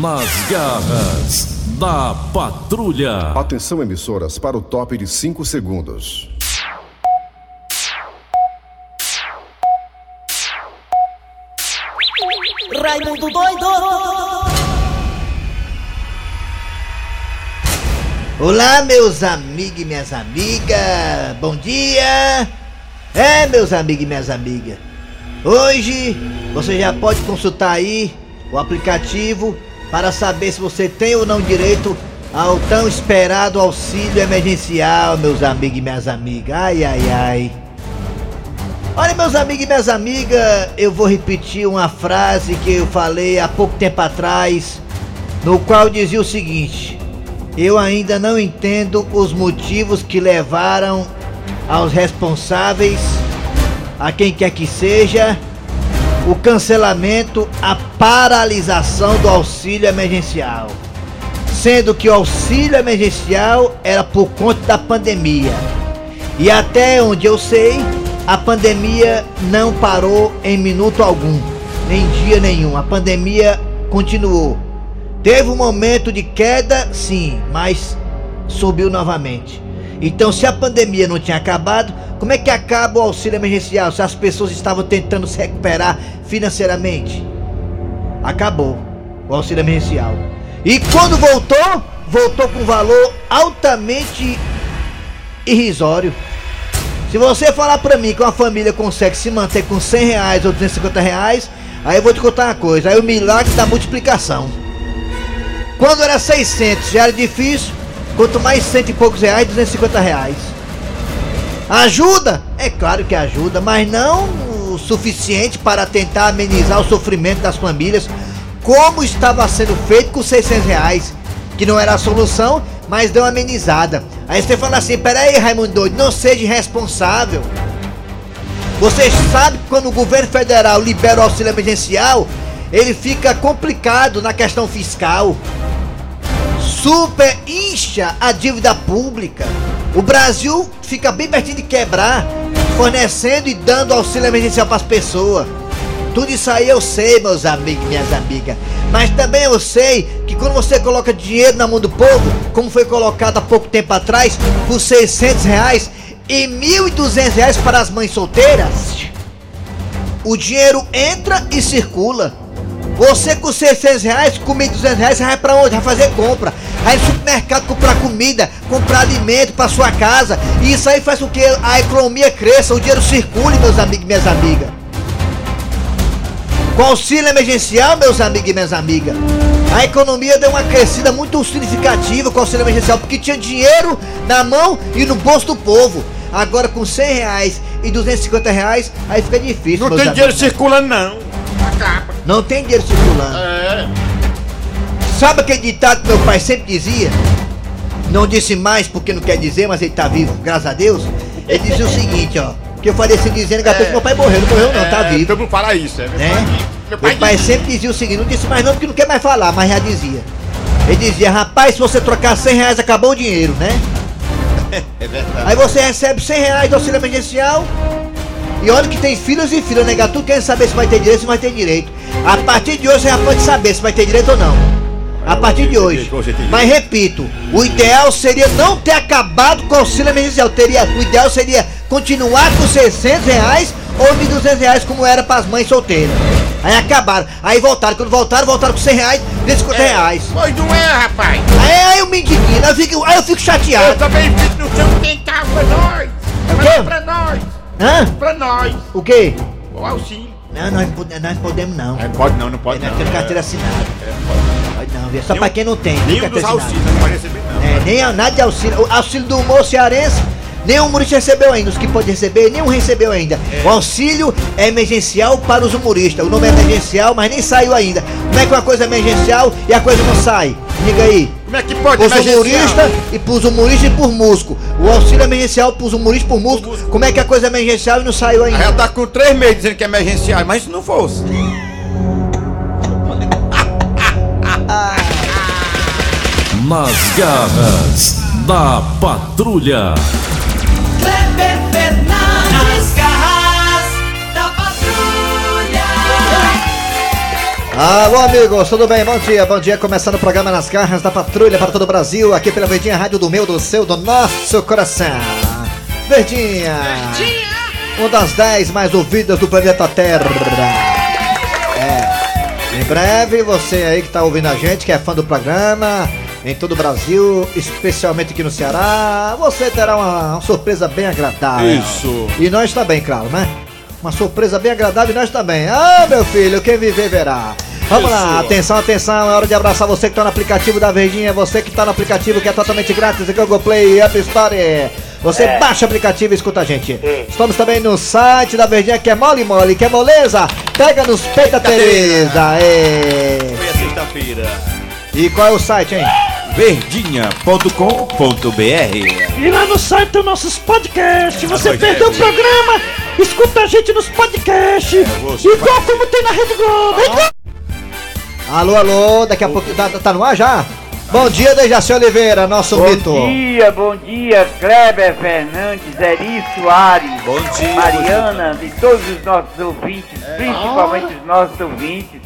Nas garras da patrulha. Atenção, emissoras, para o top de 5 segundos. Raimundo doido! Olá, meus amigos e minhas amigas, bom dia! É, meus amigos e minhas amigas, hoje você já pode consultar aí o aplicativo para saber se você tem ou não direito ao tão esperado auxílio emergencial, meus amigos e minhas amigas. Ai, ai, ai. Olha, meus amigos e minhas amigas, eu vou repetir uma frase que eu falei há pouco tempo atrás, no qual dizia o seguinte: Eu ainda não entendo os motivos que levaram aos responsáveis, a quem quer que seja, o cancelamento, a paralisação do auxílio emergencial. Sendo que o auxílio emergencial era por conta da pandemia. E até onde eu sei, a pandemia não parou em minuto algum, nem dia nenhum. A pandemia continuou. Teve um momento de queda, sim, mas subiu novamente. Então, se a pandemia não tinha acabado, como é que acaba o auxílio emergencial se as pessoas estavam tentando se recuperar financeiramente? Acabou o auxílio emergencial. E quando voltou, voltou com valor altamente irrisório. Se você falar pra mim que uma família consegue se manter com 100 reais ou 250 reais, aí eu vou te contar uma coisa, aí o milagre da multiplicação. Quando era 600 já era difícil, quanto mais cento e poucos reais, 250 reais. Ajuda? É claro que ajuda, mas não o suficiente para tentar amenizar o sofrimento das famílias, como estava sendo feito com 600 reais, que não era a solução, mas deu uma amenizada. Aí você fala assim: peraí, Raimundo doido, não seja irresponsável. Você sabe que quando o governo federal libera o auxílio emergencial, ele fica complicado na questão fiscal. Super incha a dívida pública. O Brasil fica bem pertinho de quebrar, fornecendo e dando auxílio emergencial para as pessoas. Tudo isso aí eu sei, meus amigos minhas amigas. Mas também eu sei que quando você coloca dinheiro na mão do povo, como foi colocado há pouco tempo atrás, por 600 reais e 1.200 reais para as mães solteiras, o dinheiro entra e circula. Você com 600 reais, com 1.200 reais, você vai pra onde? Vai fazer compra. Vai no supermercado comprar comida, comprar alimento para sua casa. E isso aí faz com que a economia cresça, o dinheiro circule, meus amigos e minhas amigas. Com auxílio emergencial, meus amigos e minhas amigas, a economia deu uma crescida muito significativa com o auxílio emergencial, porque tinha dinheiro na mão e no bolso do povo. Agora com 100 reais e 250 reais, aí fica difícil. Não tem dinheiro circulando, não. Acaba. Não tem dinheiro circulando. É. Sabe aquele ditado que meu pai sempre dizia? Não disse mais porque não quer dizer, mas ele tá vivo, graças a Deus. Ele dizia o seguinte, ó. Que eu falei assim dizendo, que meu pai morreu, não morreu não, tá vivo. Todo mundo fala isso, é. Meu Né? pai, meu pai Meu pai sempre dizia o seguinte, não disse mais não porque não quer mais falar, mas já dizia. Ele dizia, rapaz, se você trocar 100 reais acabou o dinheiro, né? É verdade. Aí você recebe 100 reais do auxílio emergencial e olha que tem filhos e filhas, né? Tu quer saber se vai ter direito, se vai ter direito. A partir de hoje você já pode saber se vai ter direito ou não. A partir de hoje. Mas repito, o ideal seria não ter acabado com o auxílio emergencial. Teria, o ideal seria continuar com 600 reais ou 1.200 reais como era para as mães solteiras. Aí acabaram. Aí voltaram. Quando voltaram, voltaram com 100 reais, 250 reais. Pois não é, rapaz. Aí, aí eu me indigno, aí eu fico, aí eu fico Eu chateado. também fico no seu quintal pra nós. pra nós. Hã? Pra nós. O quê? O auxílio. Não, nós, nós podemos não. É, pode não, não pode nós não. temos carteira É, assinada. é, pode. Pode não, viu? só Nenhum- pra quem não tem. Nenhum dos auxílios não pode receber, não. É, nem a- nada de auxílio. O auxílio do humor cearense, nenhum humorista recebeu ainda. Os que pode receber, nenhum recebeu ainda. O auxílio é emergencial para os humoristas. O nome é emergencial, mas nem saiu ainda. Como é que uma coisa é emergencial e a coisa não sai? Diga aí. Como é que pode? Pros humoristas e pros humoristas e por músico. O auxílio emergencial pros humoristas e por músico. Como é que a coisa é emergencial e não saiu ainda? ela tá com três meses dizendo que é emergencial, mas se não fosse. Nas garras da patrulha. Alô, amigos, tudo bem? Bom dia, bom dia. Começando o programa Nas Garras da Patrulha para todo o Brasil, aqui pela Verdinha Rádio do meu, do seu, do nosso coração. Verdinha! Verdinha! Uma das 10 mais ouvidas do planeta Terra. É. Em breve, você aí que tá ouvindo a gente, que é fã do programa, em todo o Brasil, especialmente aqui no Ceará, você terá uma, uma surpresa bem agradável. Isso. E nós também, claro, né? Uma surpresa bem agradável e nós também. Ah, meu filho, quem viver verá. Vamos lá, atenção, atenção, é hora de abraçar você que tá no aplicativo da Verdinha, você que tá no aplicativo que é totalmente grátis, Google Play, App Store. Você baixa o aplicativo e escuta a gente. Estamos também no site da Verdinha que é mole mole, que é moleza. Pega nos peita Tereza. É. Foi a sexta-feira. E qual é o site, hein? Verdinha.com.br E lá no site tem nossos podcasts. Você é, perdeu o é. programa? Escuta a gente nos podcasts. Igual como tem na Rede Globo. Alô, alô, daqui a pouco tá, tá no ar já? Bom dia, Dejaci Oliveira, nosso mito. Bom dia, bom dia, Kleber Fernandes, Eri Soares, Bom dia, Mariana e todos os nossos ouvintes, principalmente os nossos ouvintes.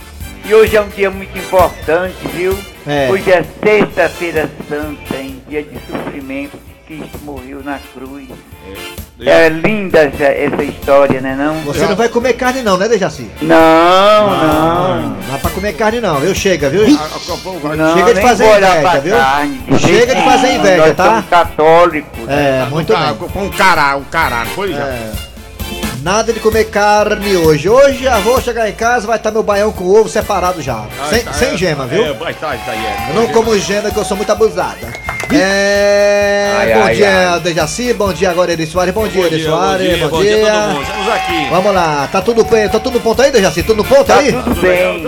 E hoje é um dia muito importante, viu? É. Hoje é sexta-feira santa, em dia de sofrimento, que Cristo morreu na cruz. É linda essa, essa história, né não? Você não vai comer carne não, né, Dejaci? Não, não. Não dá pra comer carne não, viu? Chega, viu? Não, Chega de fazer inveja, viu? carne, de Chega de fazer inveja, nós tá? somos católicos. É, muito bem. Com um cará, um cará, não foi já? É. Nada de comer carne hoje. Hoje eu vou chegar em casa, vai estar meu baião com ovo separado já. sem, tá, sem é, gema, viu? É, vai tá, tá, é. Eu não como gema que eu sou muito abusada. É. Ai, bom ai, dia, ai. Dejaci. Bom dia agora, Eri Soares. Bom dia, Eri Soares. bom dia, todo mundo. Estamos aqui. Vamos lá, tá tudo bem? Tá tudo no ponto aí, Dejaci? Tudo no ponto Tá aí? tudo bem.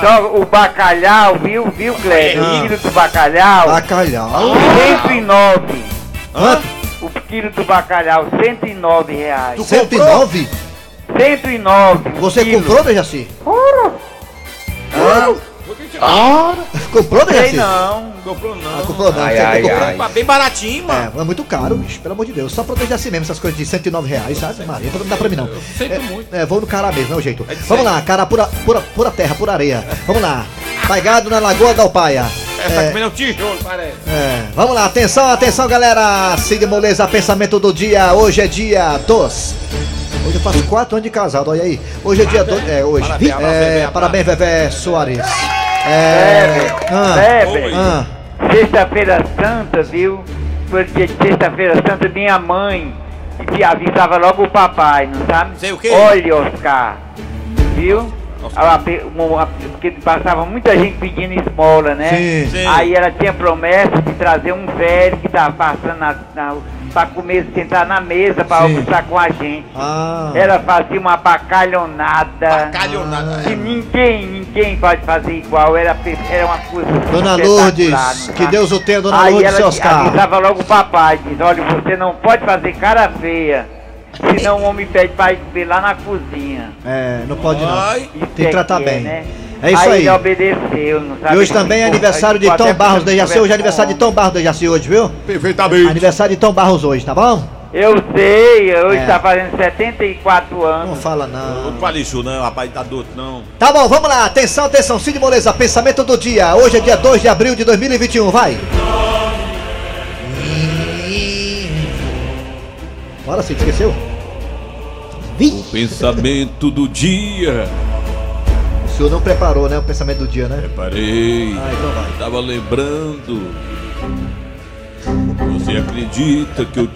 Só o bacalhau, viu, viu, Cleber? Ah. O quilo do bacalhau, Bacalhau. 109. Quanto? O quilo do bacalhau, 109 reais. 109? 109. o Você quilo. comprou, Dejaci? Hã? Comprou, Sei Dejaci? não. Comprou não. Ah, comprou não, Ai, ai, comprou. ai. Tá bem baratinho, mano. É, é muito caro, bicho, pelo amor de Deus. Só proteger assim mesmo, essas coisas de 109 reais, sabe, Maria? Não dá pra mim, não. sinto é, muito. É, vou no cará mesmo, é o jeito. É Vamos lá, cara pura, pura, pura terra, pura areia. Vamos lá. Taigado na Lagoa da Alpaia. Essa É, comendo um tijolo, parece. é, vamos lá, atenção, atenção, galera. Cid Moleza, pensamento do dia. Hoje é dia dos. Hoje eu faço quatro anos de casado, olha aí. Hoje é dia 2. É, hoje. Parabéns, É, parabéns, Vevé Soares. É. Ah, Kleber, Oi. ah, Sexta-feira Santa, viu? Foi dia de Sexta-feira Santa, minha mãe que avisava logo o papai, não sabe? Sei o quê? Olha, Oscar, viu? Ela Porque passava muita gente pedindo esmola, né? Sim. Sim. Aí ela tinha promessa de trazer um velho que tava passando na, na, pra comer, sentar na mesa pra Sim. almoçar com a gente. ah. Ela fazia uma bacalhonada. Calhonada. Que ninguém, ninguém pode fazer igual. Era, era uma coisa. Dona espetacular, Lourdes, não que sabe? Deus o tenha, Dona Aí Lourdes, ela Oscar. avisava logo o papai, diz, olha, você não pode fazer cara feia, senão o homem pede pra ir comer lá na cozinha. É, não pode não. Tem que tratar é, bem. né? É isso aí. ele obedeceu, não sabe? E hoje também é aniversário de Tom Barros com Dejaci. Hoje é aniversário de Tom Barros Dejaci hoje, viu? Perfeitamente. Aniversário de Tom Barros hoje, tá bom? Eu sei, hoje É. tá fazendo 74 Não anos. fala Não não. fale isso não, rapaz, tá doido não. Tá bom, vamos lá. Atenção, atenção. Cid Moleza, pensamento do dia. Hoje é dia 2 de abril de 2021. Vai. Bora, Cid, esqueceu? O pensamento do dia. O senhor não preparou, né? O pensamento do dia, né? Reparei. Ah, então vai. Tava lembrando. Você acredita que eu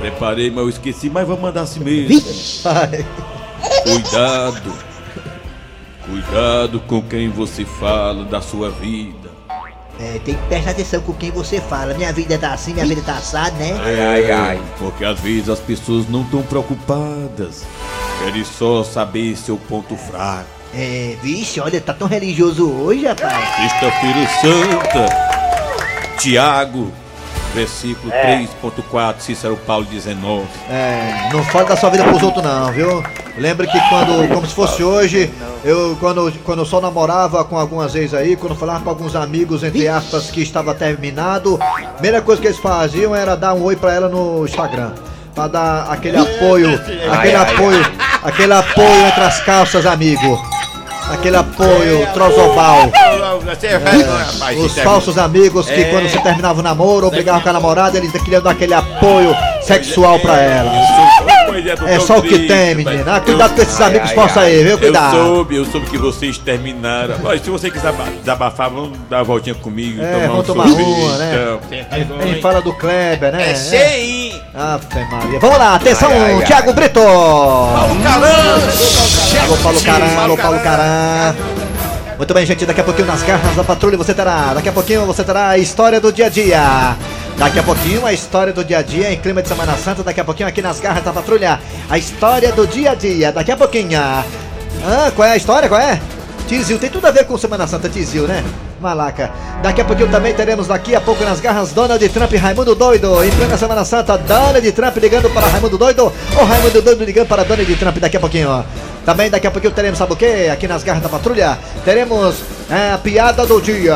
preparei, mas eu esqueci, mas vou mandar assim mesmo. Cuidado. Cuidado com quem você fala da sua vida. É, tem que prestar atenção com quem você fala. Minha vida tá assim, minha vida tá assada, né? ai, ai. Porque às vezes as pessoas não estão preocupadas. Querem só saber seu ponto fraco. É, vixe, olha, tá tão religioso hoje, rapaz. Sexta-feira Santa. Tiago, versículo 3.4, Cícero Paulo 19. É, não fale da sua vida pros outros não, viu? Lembre que quando, como se fosse hoje, eu quando, quando eu só namorava com algumas vezes aí, quando eu falava com alguns amigos, entre aspas, que estava terminado, a primeira coisa que eles faziam era dar um oi pra ela no Instagram. Pra dar aquele apoio, aquele apoio, aquele apoio entre as calças, amigo. Aquele apoio trozobal. Você é? Os Você é- falsos amigos que É. quando se terminava o namoro, obrigavam com a namorada, eles queriam dar aquele apoio sexual pra ela. É, só o que tem, mas menina. Ah, Cuidado com esses amigos falsos aí, viu? Cuidado. Eu soube, eu soube que vocês terminaram. Olha, se você quiser ba- desabafar, vamos dar uma voltinha comigo. É, tomar um vamos tomar sorvete, uma, né? então. Tem gente hein? fala do Kleber, né? É cheio! Ave Maria. Vamos lá, atenção, Ai, ai, Thiago ai. Brito. Caramba! Alô, Paulo Caran, alô, Paulo Caran. Muito bem, gente, daqui a pouquinho nas garras da patrulha você terá. Daqui a pouquinho você terá a história do dia a dia. Daqui a pouquinho a história do dia a dia em clima de Semana Santa. Daqui a pouquinho aqui nas garras da patrulha. A história do dia a dia. Daqui a pouquinho. Ah, qual é a história? Qual é? Tizil, tem tudo a ver com Semana Santa, Tizil, né? Malaca. Daqui a pouquinho também teremos daqui a pouco nas garras Donald Trump e Raimundo Doido. Em plena Semana Santa, Donald Trump ligando para Raimundo Doido ou Raimundo Doido ligando para Donald Trump daqui a pouquinho, ó. Também daqui a pouquinho teremos, sabe o que? Aqui nas garras da patrulha, teremos é, a piada do dia.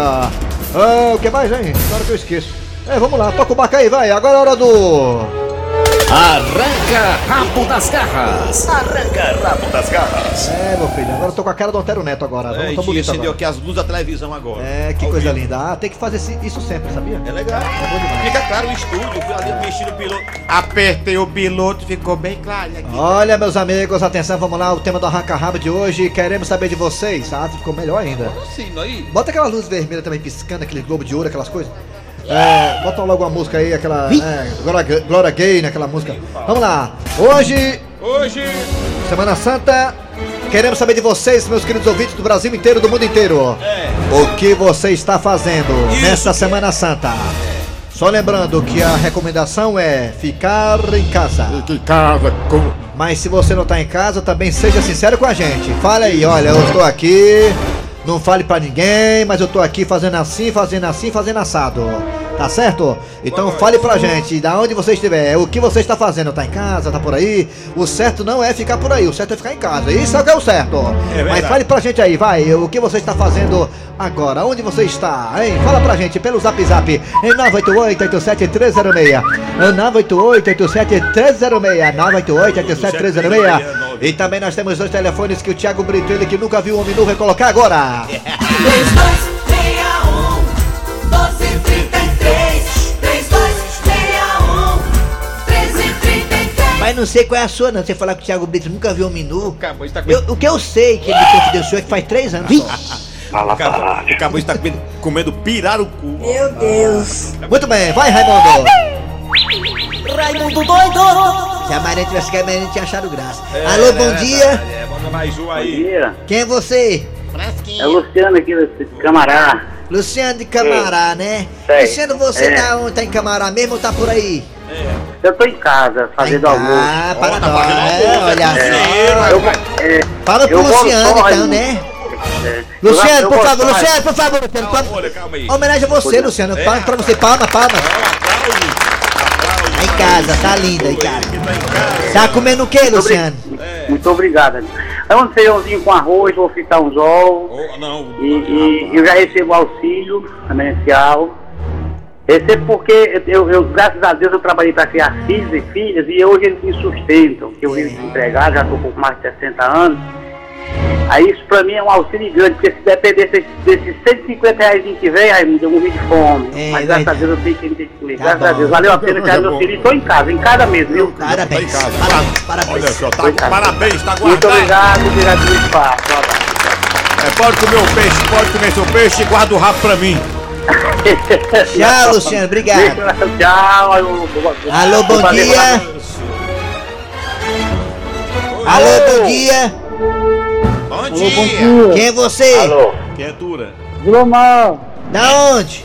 Ah, o que mais, hein? Agora que eu esqueço. É, vamos lá, toca o baca aí, vai. Agora é hora do. Arranca rabo das garras. Arranca rabo das garras. É, meu filho, agora eu tô com a cara do Antero Neto agora. É, Vamos, e tô bonito acendeu agora. aqui as luzes da televisão agora. É, que Ao coisa vivo. linda. Ah, tem que fazer isso sempre, sabia? É legal. É bom demais. Fica claro o estúdio, fui ali mexendo o piloto. Apertei o piloto, ficou bem claro aqui. Olha, meus amigos, atenção, vamos lá, o tema do arranca-rabo de hoje. Queremos saber de vocês. Ah, ficou melhor ainda. Sim, aí. Bota aquela luz vermelha também piscando, aquele globo de ouro, aquelas coisas. É, bota logo uma música aí, aquela. É, Glória, Glória Gay, naquela música. Vamos lá. Hoje, Hoje. Semana Santa, queremos saber de vocês, meus queridos ouvintes do Brasil inteiro, do mundo inteiro. É. O que você está fazendo Isso nesta que Semana Santa? Só lembrando que a recomendação é ficar em casa. Que casa, com... Mas se você não tá em casa, também seja sincero com a gente. Fale aí, olha, eu estou aqui, não fale pra ninguém, mas eu tô aqui fazendo assim, fazendo assim, fazendo assado. Tá certo? Então fale pra gente, da onde você estiver, o que você está fazendo, tá em casa, tá por aí? O certo não é ficar por aí, o certo é ficar em casa. Isso é o que é o certo. verdade. mas fale pra gente aí, vai, o que você está fazendo agora? Onde você está, hein? Fala pra gente pelo Zap Zap em 988-87306. 988-87306. 988-87306. E também nós temos dois telefones que o Thiago Brito, ele que nunca viu um homem nu, vai colocar agora. 3261 1233 3261 1333 Mas não sei qual é a sua, não. Você falar que o Thiago Brito nunca viu um homem nu. Acabou, está Eu- o que eu sei que ele me confidenciou é que faz três anos. só. O cabo está comendo, comendo pirarucu. Meu Deus Muito bem, vai Raimundo. Raimundo doido Se a Maria tivesse que a Maria tinha achado graça. Alô, bom dia. É, bota mais um Bom aí. dia. Quem é você? É o Luciano aqui desse Camará. Luciano de Camará, né? Sei. Luciano, você É. tá onde? Tá em Camará mesmo ou tá por aí? Eu tô em casa, fazendo almoço. Ah, para Ó, tá nós. fazendo É, olha né? só. Eu, é, Fala pro Luciano, então, Raimundo. né? é, Luciano, por favor, Luciano, por favor, Luciano. Calma, palma- olha, calma aí. Homenagem a você, Luciano. É, Palma pra você, palma, palma. Aplausos. Tá em casa, tá linda aí, cara. Tá comendo o que, Luciano? Muito obrigado. É um feijãozinho com arroz, vou fritar uns ovos. Oh, não. E, e eu já recebo auxílio emergencial. Recebo porque eu, eu, graças a Deus, eu trabalhei para criar filhos e filhas e hoje eles me sustentam. Eu vivo desempregado, já estou com mais de 60 anos. Aí isso para mim é um auxílio grande, porque se depender desses, desses 150 reais que vem, aí eu morri de fome. É, Mas graças a. Deus eu tenho que me comer. Tá Graças a bom. Deus. Valeu a pena criar meu filho e estou em casa, em casa mesmo, viu? Parabéns. Tá em casa. Parabéns. Parabéns. Olha só, tá parabéns, tá Muito guardado. obrigado, obrigado pelo espaço. Um. É, pode comer o peixe, pode comer seu peixe e guarda o rabo pra mim. Tchau, Luciano. Obrigado. Tchau. eu- Alô, bom dia. pra- Alô, bom dia. Bom dia. Quem é você? Alô. Quem é dura? Vilomar, Da onde?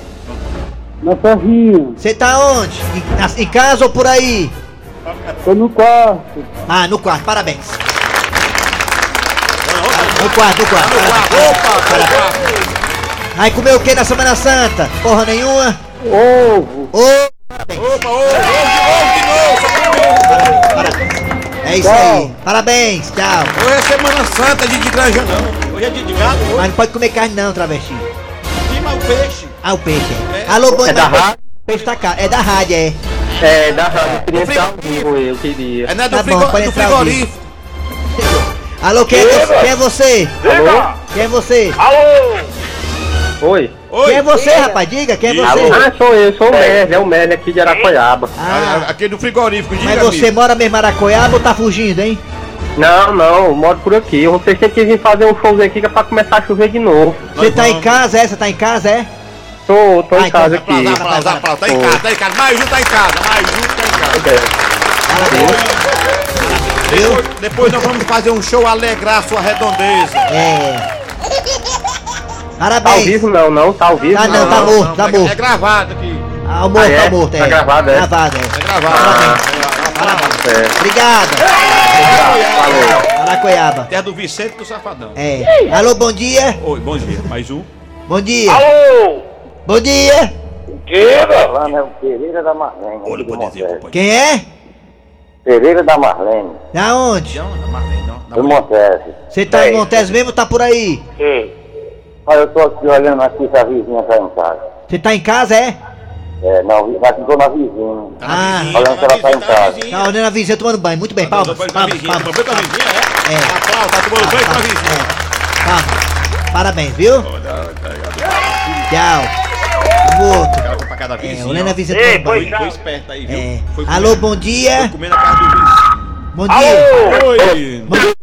na Serrinha, Você tá onde? Em, na- em casa ou por aí? tô no quarto. Ah, no quarto. Parabéns. No quarto, no quarto. Parabéns. Aí comeu o que na Semana Santa? Porra nenhuma? Ovo, Ô, Opa, ô, ô, de novo, parabéns. É isso aí. Parabéns, tchau. Hoje é Semana Santa, dia de granja não. Hoje é dia de gado, hoje. Mas não pode comer carne não, travesti. Cima o peixe. Ah, o peixe. é. Alô, bom É da mas rádio? o peixe tá caro. É da rádio, é. É, da rádio, queria estar ao vivo, eu queria. É né, do, Tá bom, do entrar frigorífico. Alô, quem é, você? quem é você? Alô? Quem é você? Alô! Oi. Quem é você, rapaz? Diga, quem é você? Ah, sou eu, sou o Merle, é o Merle aqui de Aracoiaba. Ah, Aquele do frigorífico, diga mas você mora mesmo em Aracoiaba ou tá fugindo, hein? Não, não, eu moro por aqui. Vocês têm que vir fazer um showzinho aqui que é pra começar a chover de novo. Você tá em casa, é? Você tá em casa, é? Tô, tô Ah, em então casa vai aqui. Aplausos, aplausos, tá em casa, tá em casa. Mais um tá em casa, mais um tá em casa. Depois, depois nós vamos fazer um show alegrar a sua redondeza. É. Tá ao Parabéns. vivo não, não, tá ao vivo Tá não, tá morto, tá é, morto. é gravado aqui. Ah, morto, Ah, é? tá morto, é. Tá gravado, é? Gravado, é. É gravado. É. Obrigado. Valeu. Aracoiaba. Terra do Vicente do Safadão. É. Alô, bom dia. Oi, bom dia. Mais um. Bom dia. Alô! Bom dia. Diga! Falando é o Pereira da Marlene. Olha, pode dizer, companheiro. Quem é? Pereira da Marlene, Da onde? Não, não, Marlene, não. do Não, Montes. Você tá em Montes mesmo ou tá por aí? Olha, eu tô aqui olhando aqui se a vizinha tá em casa. Você tá em casa, é? É, não, aqui tô na vizinha. Tá Ah. vizinha, Olhando tá na ela tá em vizinha, tá casa. Tá olhando a vizinha tomando banho. Muito bem, palmas. Tá tomando banho a palmas. vizinha, tomando banho com a vizinha, é? É. Aplausos, tá tomando banho com a vizinha. Palmas. Parabéns, viu? Tchau. Morto. Ela foi pra casa da É, vizinha. olhando a vizinha Ei, tomando pois banho. não. Foi esperto aí, viu? É. Foi Alô, bom dia. Foi comer na casa do vizinho. Bom dia. Oi.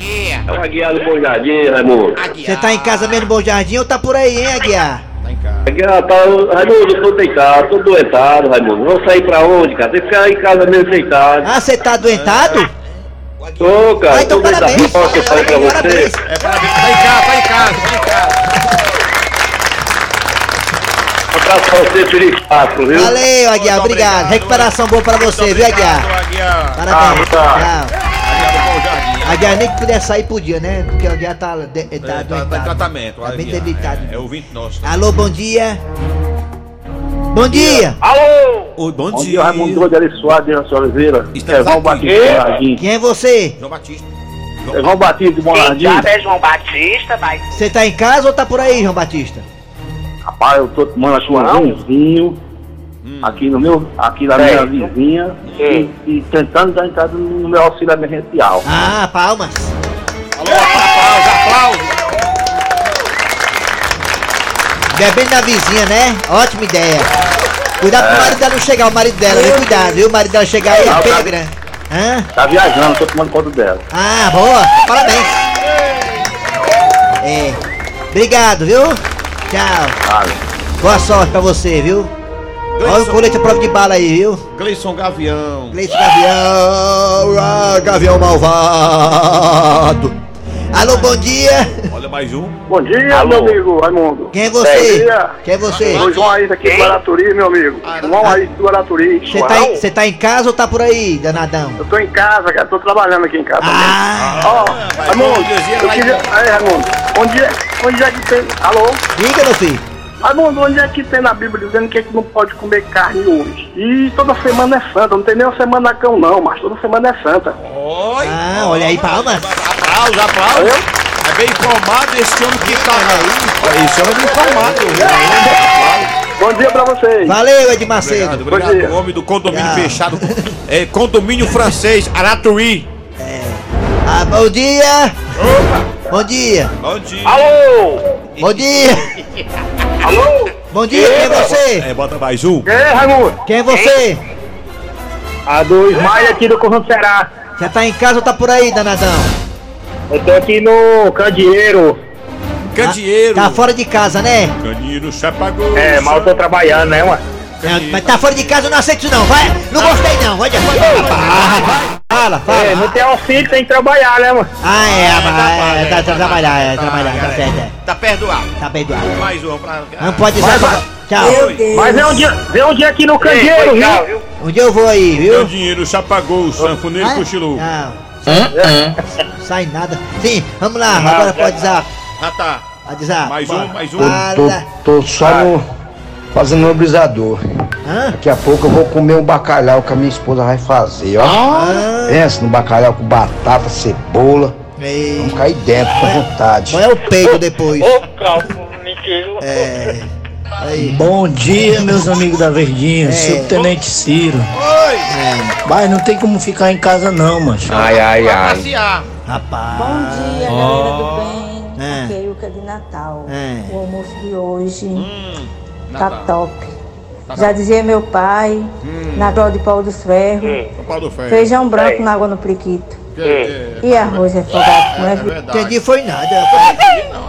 É o Aguiar do Bom Jardim, Raimundo. Você tá em casa mesmo, Bom Jardim, ou tá por aí, hein, Aguiar? Tá em casa. Aguiar, tá, Raimundo, eu tô deitado, tô doentado, Raimundo. Vou sair pra onde, cara? Tem que ficar em casa mesmo deitado. Ah, você tá adoentado? Tô, cara, Ah, então tô parabéns. deitado. que eu falei pra você. É, parabéns. Tá em casa, tá em casa, tá em casa. Um abraço pra você, Feliz Páscoa, viu? Valeu, Aguiar, obrigado. obrigado. Recuperação boa pra você, Muito viu, obrigado, Aguiar? Aguiar. Parabéns. Ah, tá. Tchau. Aguiar nem que pudesse sair podia, né? Porque o Aguiar tá, de, tá, É, tá, tá em tratamento. Tá bem debilitado. É, é ouvinte nosso. Alô, bom dia. Bom dia. Alô! Oi, bom, Bom dia, Raimundo Doido, Ari Soares, Rancho Oliveira. Estamos Evão aqui. Batista Monardim. Quem é você? João Batista. Evão Batista de Monardim. é João Batista, vai. Você tá em casa ou tá por aí, João Batista? Rapaz, eu tô tomando aqui um vinho aqui no meu, aqui na minha vizinha e, e tentando dar entrada no meu auxílio emergencial. Ah, palmas. Alô, aplausos, aplausos. Bebendo na vizinha, né? Ótima ideia. Cuidado É. pro marido dela não chegar, o marido dela, viu? Cuidado, viu? O marido dela chegar aí, pega, tá- né? Hã? Tá viajando, tô tomando conta dela. Ah, boa. Parabéns. É. Obrigado, viu? Tchau. Vale. Boa sorte pra você, viu? Olha o Gleison, colete à prova de bala aí, viu? Gleison Gavião. Gleice Gavião, ah, Gavião malvado. Alô, bom dia. Olha mais um. Bom dia, meu amigo Raimundo. Quem é você? Bom dia. Quem é você? Sou João Aís aqui do Guaraturi, meu amigo. João Aís do Guaraturi. Você tá, em- você tá em casa ou tá por aí, danadão? Eu tô em casa, cara, tô trabalhando aqui em casa. Ah, Ó, vai, Raimundo, bom dia, eu queria... Aí, Raimundo, onde é, onde é que tem... Alô? diga, meu filho. Raimundo, onde é que tem na Bíblia dizendo que a gente não pode comer carne hoje? E toda semana é santa, não tem nem uma semana cão não, mas toda semana é santa. Oi. Ah, olha aí, palmas. Aplausos, aplausos. É bem informado esse homem que tá aí. Esse homem é bem informado. Bom dia pra vocês. Valeu, Ed Macedo. Obrigado, Bom obrigado. dia. O homem do condomínio Tchau. fechado. É, condomínio francês, Araturi. Ah, bom dia. Bom dia. Bom dia. Alô! Bom dia. Alô! Bom dia, quem é você? É, bota mais um. E aí, Raimundo? Quem é você? A do Ismael aqui do Conjunto Será. Você tá em casa ou tá por aí, danadão? Eu tô aqui no Candeeiro. Candeeiro. Tá fora de casa, né? Candeeiro Chapagou. É, mas eu tô trabalhando, né, mano? Não, mas tá fora de casa, eu não aceito isso não. Vai, não gostei não. Vai, vai, vai, vai. Fala, É, não fala. tem auxílio, tem que trabalhar, né, mano? Ah, é, mas é, tá, tá, trabalhar, é, trabalhar, tá certo, é. Tá perdoado. Tá perdoado. Mais um pra. Não pode dizer. Tchau. Mas vem um dia, vem um dia aqui no Candeeiro, viu? Um dia eu vou aí, viu? Candeeiro Chapagou, sanfoneiro Ah, cochilou. Não. Sai nada. Sim, vamos lá, agora pode zap. Ah, tá. WhatsApp. Mais um, mais um. Fala. Tô só no, fazendo no brisador. Hã? Daqui a pouco eu vou comer um bacalhau que a minha esposa vai fazer, ó. Ah. Pensa no bacalhau com batata, cebola. Ei, Vamos cair dentro com vontade. Qual é o peito depois? Ô, calma, mentira. É. Aí. Bom dia, meus amigos da Verdinha, É. subtenente Ciro. Oi. Mas não tem como ficar em casa não, macho. Ai, ai, ai. passear. Rapaz. Bom dia, Ó. galera do bem. É. É de Natal. É. O almoço de hoje tá Natal. top. Tá Já top. dizia meu pai, Hum. na glória de pau dos ferros, ferro. feijão branco É. na água no priquito. É. E arroz refogado com erva. Entendi, foi nada.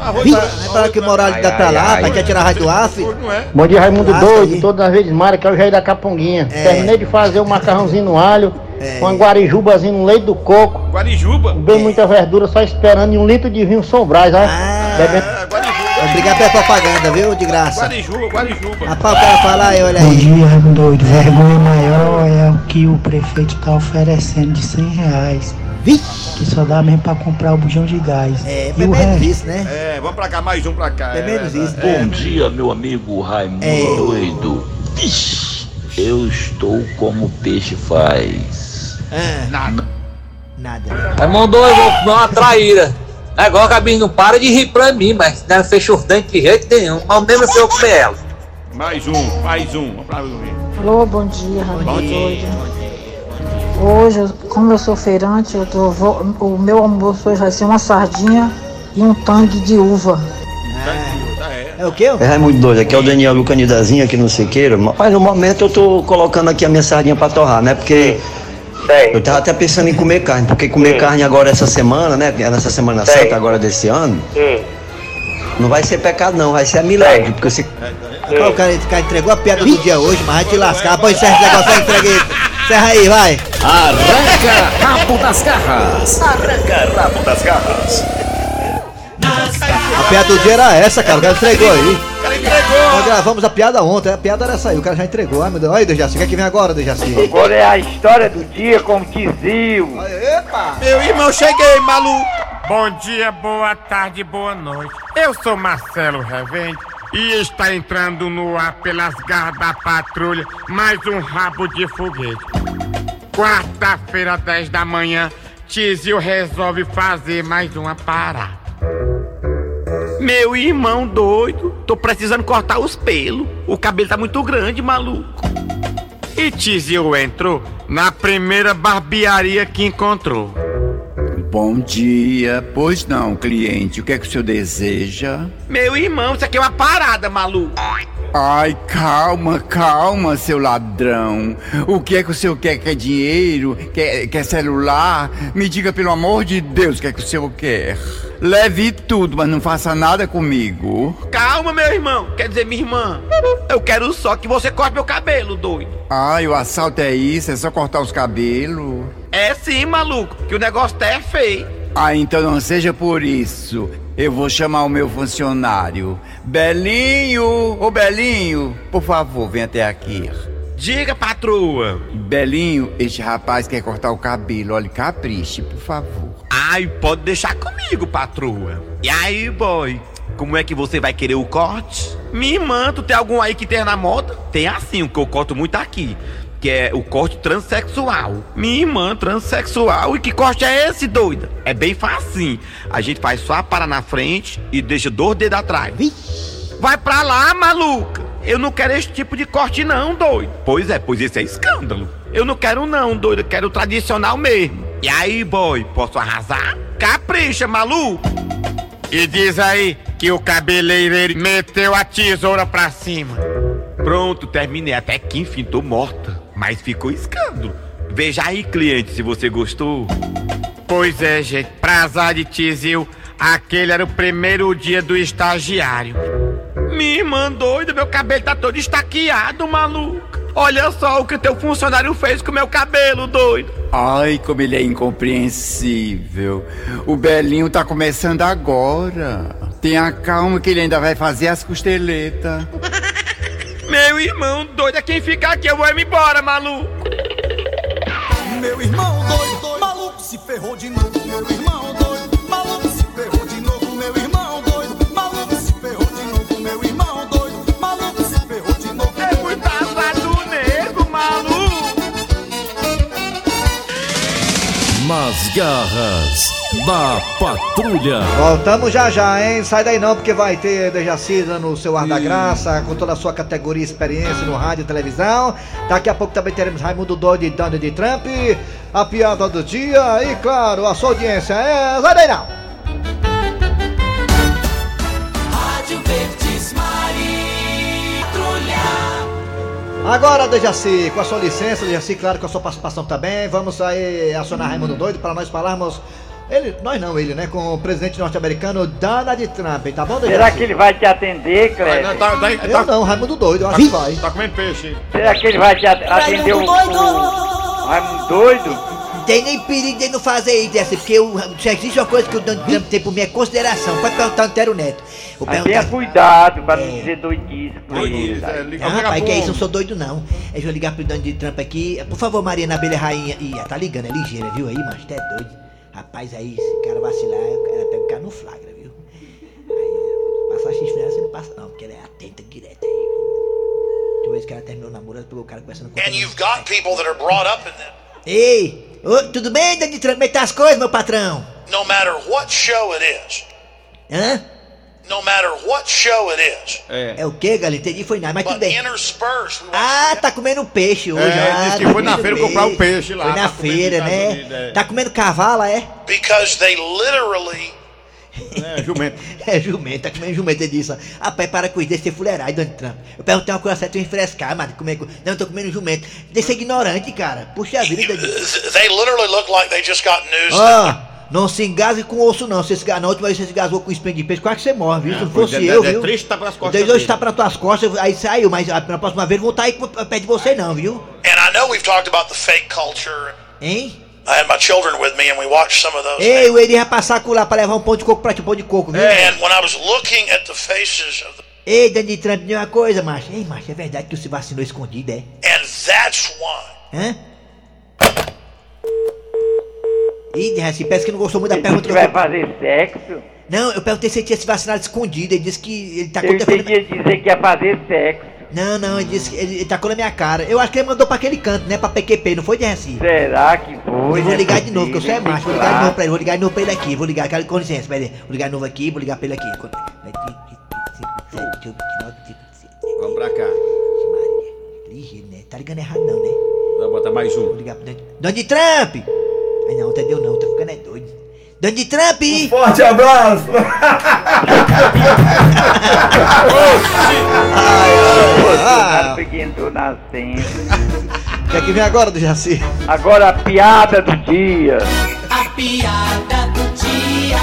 Vai pra que moralidade pra lá, pra quer tirar a raiz do ar, filho. Bom dia, Raimundo Lasca Doido, todas as vezes Mara, que é o Jair da Caponguinha. É. Terminei de fazer o macarrãozinho no alho, com uma guarijubazinho no leite do coco. Guarijuba? Bem muita verdura, só esperando e um litro de vinho Sombrais, ó. Ah. Bebendo. Obrigado pela propaganda, viu? De graça. Guarijuba, Guarijuba. Rapaz, o cara fala aí, olha Bom aí. dia, Raimundo Doido. Vergonha maior é o que o prefeito tá oferecendo de 100 reais. Que só dá mesmo pra comprar o bujão de gás. É, e o resto? isso, né? É, vamos pra cá, mais um pra cá. É menos isso. Bom dia, meu amigo Raimundo É. Doido. Ixi, Eu estou como o peixe faz. Ah, Nada. Nada. Raimundo, eu vou comer uma traíra. Agora o cabinho não para de rir pra mim, mas não fechou os dentes de jeito nenhum. Mas mesmo se eu comer ela. Mais um, mais um. Alô, bom dia, Raimundo Bom dia. Hoje, como eu sou feirante, eu tô, vou- o meu almoço hoje vai ser uma sardinha e um tangue de uva. É o quê? É Raimundo doido, aqui é o Daniel Lucanidazinho aqui no Siqueira. Mas no momento eu tô colocando aqui a minha sardinha pra torrar, né? Porque eu tava até pensando em comer carne, porque comer carne agora essa semana, né? Nessa semana santa agora desse ano, não vai ser pecado não, vai ser milagre. Porque se... Rapaz, o cara, esse cara entregou a piada do dia hoje, mas vai te lascar. Pô, encerra esse negócio aí, entreguei. Encerra aí, vai. Arranca rabo das garras. Arranca rabo das garras. A piada do dia era essa, cara. O cara entregou aí. Nós gravamos a piada ontem, a piada era essa aí. O cara já entregou. Ai, meu Deus. Olha, Dejaci, o que é que vem agora, Dejaci? Agora é a história do dia como Tizil. Meu irmão, cheguei, maluco. Bom dia, boa tarde, boa noite. Eu sou Marcelo Revende e está entrando no ar pelas garras da patrulha mais um rabo de foguete. Quarta-feira, 10 da manhã, Tizil resolve fazer mais uma parada. Meu irmão doido, tô precisando cortar os pelos. O cabelo tá muito grande, maluco. E Tizil entrou na primeira barbearia que encontrou. Bom dia. Pois não, cliente. O que é que o senhor deseja? Meu irmão, isso aqui é uma parada, maluco. Ai, calma, calma, seu ladrão. O que é que o senhor quer? Quer dinheiro? Quer, quer celular? Me diga, pelo amor de Deus, o que é que o senhor quer? Leve tudo, mas não faça nada comigo. Calma, meu irmão. Quer dizer, minha irmã. Eu quero só que você corte meu cabelo, doido. Ai, o assalto é isso? É só cortar os cabelos? É sim, maluco, que o negócio tá é feio. Ah, então não seja por isso. Eu vou chamar o meu funcionário. Belinho! Ô Belinho, por favor, vem até aqui. Diga, patroa. Belinho, este rapaz quer cortar o cabelo. Olha, capriche, por favor. Ai, pode deixar comigo, patroa. E aí, boy? Como é que você vai querer o corte? Irmã, tu tem algum aí que tem na moda? Tem assim, o que eu corto muito aqui. Que é o corte transexual. Minha irmã, transexual. E que corte é esse, doida? É bem facinho. A gente faz só a para na frente e deixa dois dedos atrás. Vai pra lá, maluca. Eu não quero esse tipo de corte, não, doido. Pois é, pois esse é escândalo. Eu não quero, não, doido. Eu quero o tradicional mesmo. E aí, boy, posso arrasar? Capricha, maluco. E diz aí que o cabeleireiro meteu a tesoura pra cima. Pronto, terminei. Até que enfim, tô morta. Mas ficou escândalo. Veja aí, cliente, se você gostou. Pois é, gente. Pra azar de Tizil, aquele era o primeiro dia do estagiário. Minha irmã doida, meu cabelo tá todo estaqueado, maluco. Olha só o que teu funcionário fez com meu cabelo, doido. Ai, como ele é incompreensível. O Belinho tá começando agora. Tenha calma que ele ainda vai fazer as costeletas. Meu irmão doido, é quem ficar aqui, eu vou me embora, maluco. Meu irmão doido, maluco se ferrou de novo. Meu irmão Nas garras da patrulha. Voltamos já já, hein? Sai daí não, porque vai ter Dejaci dando o seu ar da graça, com toda a sua categoria e experiência no rádio e televisão. Daqui a pouco também teremos Raimundo Doido e Donald Trump. a piada do dia e, claro, a sua audiência é. Vai daí não! Agora, Dejaci, com a sua licença, Dejaci, claro, com a sua participação também, vamos aí acionar Raimundo Doido para nós falarmos. Ele, nós não, ele, né? Com o presidente norte-americano Donald Trump, tá bom, Dejaci? Será que ele vai te atender, Cleber? não, tá- tá- Eu tá- não, Raimundo Doido, eu acho que vai. Tá comendo peixe. Será que ele vai te at- atender o, o Raimundo doido? Tem nem perigo de não fazer isso, Dejaci, porque o, se existe uma coisa que o Donald Trump tem por mim é consideração. Pode perguntar ao Antero Neto. Vou Mas perguntar- tenha cuidado pra não dizer doidice. Doidice, é, liga- Ah, rapaz, que é isso? Não sou doido, não. É, Deixa eu ligar pro Donald Trump aqui. Por favor, Mariana Abelha Rainha. Ih, tá ligando, é ligeira, viu aí, mas tá doido. Rapaz, aí, se o cara vacilar, cara pega o cara no flagra, viu? Aí, passar chifre nela, você não passa, não, porque ela é atenta direto aí. Deixa eu ver se o cara terminou o namoro, ela pegou o cara conversando com And you've got people that are brought up in them. Ei! Ô, tudo bem, Donald Trump? Como é que tá as coisas, meu patrão? No matter what show it is, Hã? no matter what show it is, É. É o quê, galera? Entendi, foi nada, mas tudo but bem. interspersed, we Ah, tá comendo peixe hoje. É, ah, disse que tá foi na feira comprar um peixe lá, Foi na tá feira, né? Unidos, é. Tá comendo cavalo, é? because they literally É, jumento. É jumento, tá comendo jumento, ele disse. Rapaz, para com isso, deixa ser fuleirar, Donald Trump. Eu perguntei uma coisa certa, eu enfrescar, mas como é que... Não, eu tô comendo jumento. Deixa ser ignorante, cara. Puxa vida, Donald they literally look like they just got news. Ah, não se engasgue com osso não. Você se, na última vez você se engasgou com espinho de peixe, quase que você morre, viu? Se não fosse é, eu, é viu? triste tá pras costas Então hoje tá para tuas costas, aí saiu, mas a- na próxima vez vou estar aí perto de você não, viu? And I know we've talked about the fake culture. Hein? I had my children with me, and we watched some of those. Ei, o Eri vai passar por lá pra levar um pão de coco pra ti, um pão de coco, viu? And when I was looking at the faces of the, Ei, Donald Trump, diz uma coisa, macho. Ei, macho, é verdade que você vacinou escondido, é? and that's why Hã? Ih, parece que não gostou muito da pergunta eu vai fazer sexo. Não, eu perguntei se ele tinha se vacinado escondido. Ele disse que ele tá Eu ele dizer que ia fazer sexo. Não, não, ele disse que ele, ele tacou na minha cara. Eu acho que ele mandou pra aquele canto, né? Pra PQP, não foi, Derraci? Será que foi? Eu vou ligar de novo, que eu sou é macho. Vou ligar de novo pra ele, vou ligar de novo pra ele aqui. Vou ligar, cara, com licença, pera aí. Vou ligar de novo aqui, vou ligar pra ele aqui. Vamos pra cá. Ligeiro, né? Tá ligando errado não, né? Vamos botar mais um. Vou ligar pro Donald Donald Trump! Ai não, entendeu não, tá ficando é doido. Donald Trump! Um forte abraço! Bolsonaro foi que entrou na cena. O que é que vem agora do Jaci? Agora a piada do dia. A piada do dia.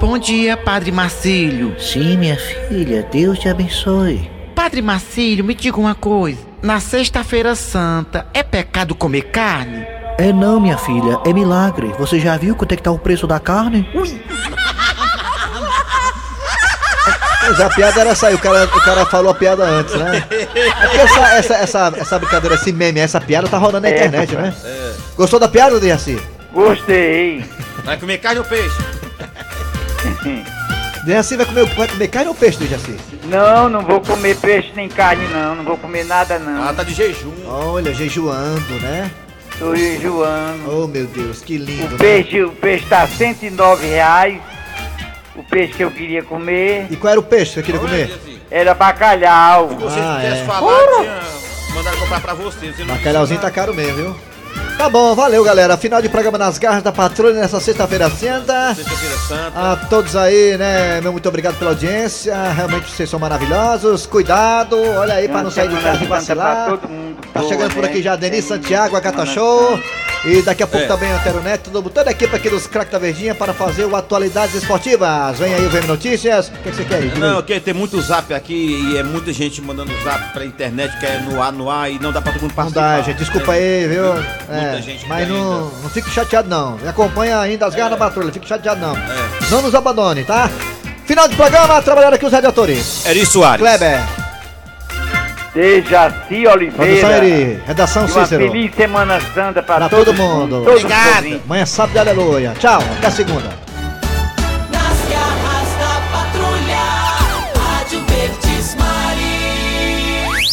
Bom dia, Padre Marcílio. Sim, minha filha, Deus te abençoe. Padre Marcílio, me diga uma coisa. Na Sexta-feira Santa, é pecado comer carne? É não, minha filha, é milagre. Você já viu quanto é que tá o preço da carne? Pois é, a piada era essa aí, o cara, o cara falou a piada antes, né? É porque essa, essa, essa, essa brincadeira, esse meme, essa piada tá rolando na É, internet, né? É. Gostou da piada, Jaci? Gostei. Vai comer carne ou peixe? Jaci vai comer, vai comer carne ou peixe, Jaci? Não, não vou comer peixe nem carne não, não vou comer nada não. Ah, tá de jejum. Olha, jejuando, né? Tô jejuando. Oh, meu Deus, que lindo, O né? peixe, o peixe tá 109 reais. O peixe que eu queria comer E qual era o peixe que você queria comer? era bacalhau. Se você Ah, tivesse é. falado, tinha mandado comprar pra você. você Bacalhauzinho tá caro mesmo, viu? Tá bom, valeu, galera. Final de programa nas garras da patrulha nessa sexta-feira santa. Sexta-feira Santa. A todos aí, né, meu muito obrigado pela audiência. Realmente vocês são maravilhosos. Cuidado, olha aí pra não sair de casa e vacilar. Tá chegando por né? aqui já Denis Santiago, a Cata Show. E daqui a pouco É. também o Antero Neto, todo- toda a equipe aqui dos Crack da Verdinha para fazer o Atualidades Esportivas. Vem aí o VM Notícias. O que, você quer? Aí. Não, porque tem muito zap aqui e é muita gente mandando zap pra internet que é no ar, no ar e não dá pra todo mundo Não participar. dá, gente. Desculpa aí, viu? Muita É, gente mas que não, não fique chateado, não. Me acompanha ainda as garras da patrulha. Fique chateado, não. É. Não nos abandone, tá? Final de programa, trabalhando aqui os radiadores. Eri Soares. Kleber, Dejaci Oliveira. produção Eri, redação E uma Cícero. feliz Semana Santa pra, Pra todo todo mundo. Obrigado. Amanhã é sábado de aleluia. Tchau, até segunda.